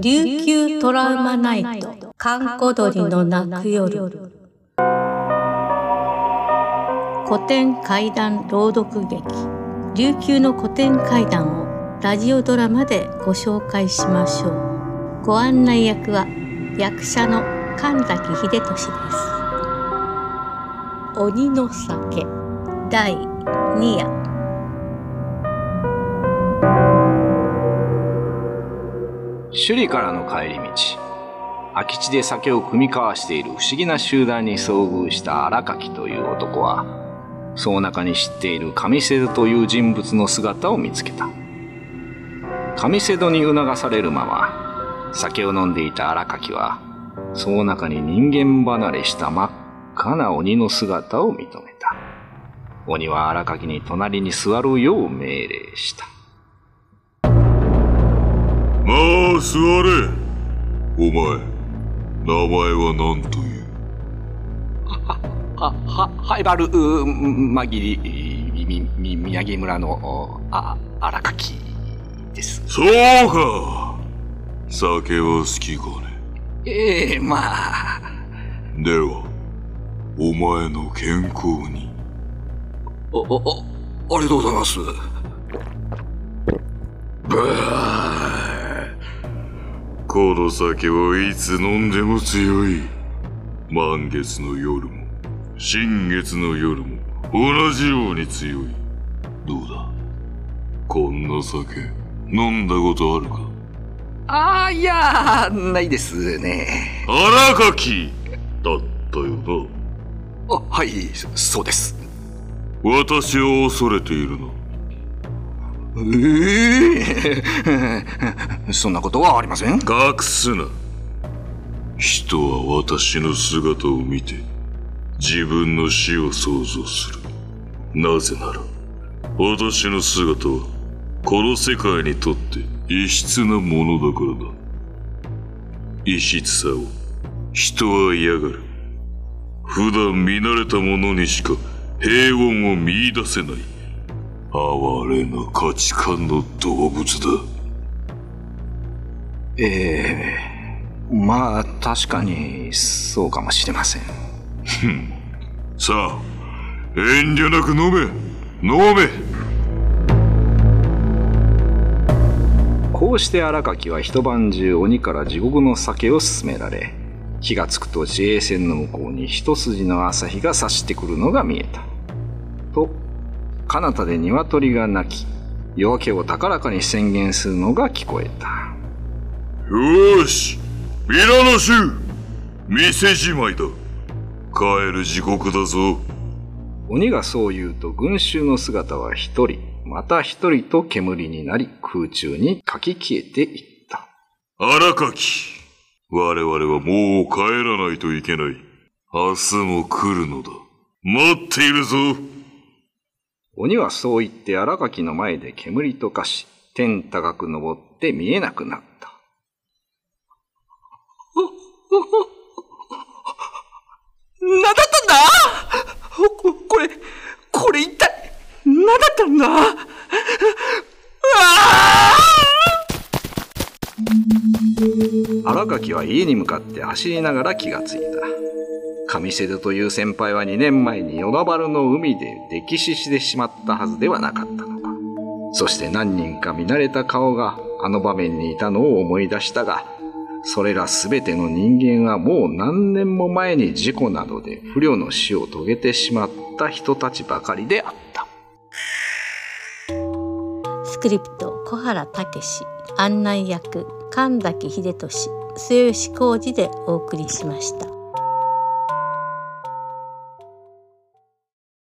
琉球トラウマナイト閑古鳥の泣く夜。古典怪談朗読劇琉球の古典怪談をラジオドラマでご紹介しましょう。ご案内役は役者の神崎秀俊です。鬼の酒第2夜。首里からの帰り道。空き地で酒を酌み交わしている不思議な集団に遭遇した荒垣という男はその中に知っている上瀬戸という人物の姿を見つけた。上瀬戸に促されるまま酒を飲んでいた荒垣はその中に人間離れした真っ赤な鬼の姿を認めた。鬼は荒垣に隣に座るよう命令したまあ座れお前名前は何という？は、は、ハイバル、うまぎり、み、み、宮城村の、あ、荒垣です。そうか酒は好きかねええまあ、ではお前の健康にお、お、お、ありがとうございます。この酒はいつ飲んでも強い。満月の夜も新月の夜も同じように強い。どうだ？こんな酒飲んだことあるか？ああ、いや、ないですね。荒垣！だったよあ、はい、そそうです。な私を恐れているなええ そんなことはありません。隠すな人は私の姿を見て自分の死を想像する。なぜなら私の姿はこの世界にとって異質なものだからだ。異質さを人は嫌がる。普段見慣れたものにしか平穏を見出せない。哀れな価値観の動物だ。ええ。まあ、確かに、そうかもしれません。さあ遠慮なく飲め。飲め。こうして荒垣は一晩中鬼から地獄の酒を勧められ、気がつくと自衛船の向こうに一筋の朝日が差してくるのが見えた。と、彼方で鶏が鳴き、夜明けを高らかに宣言するのが聞こえた。よーし皆の衆店じまいだ。帰る時刻だぞ。鬼がそう言うと群衆の姿は一人、また一人と煙になり空中にかき消えていった。荒垣我々はもう帰らないといけない。明日も来るのだ。待っているぞ鬼はそう言って荒垣の前で煙と化し、天高く登って見えなくなった。何だったんだ？ここれ、これ一体、何だったんだ？うわ荒垣は家に向かって走りながら気がついた。上瀬戸という先輩は2年前に与那原の海で溺死してしまったはずではなかったのか。そして何人か見慣れた顔があの場面にいたのを思い出したが、それらすべての人間はもう何年も前に事故などで不慮の死を遂げてしまった人たちばかりであった。スクリプト小原武史案内役神崎秀俊末吉浩二でお送りしました。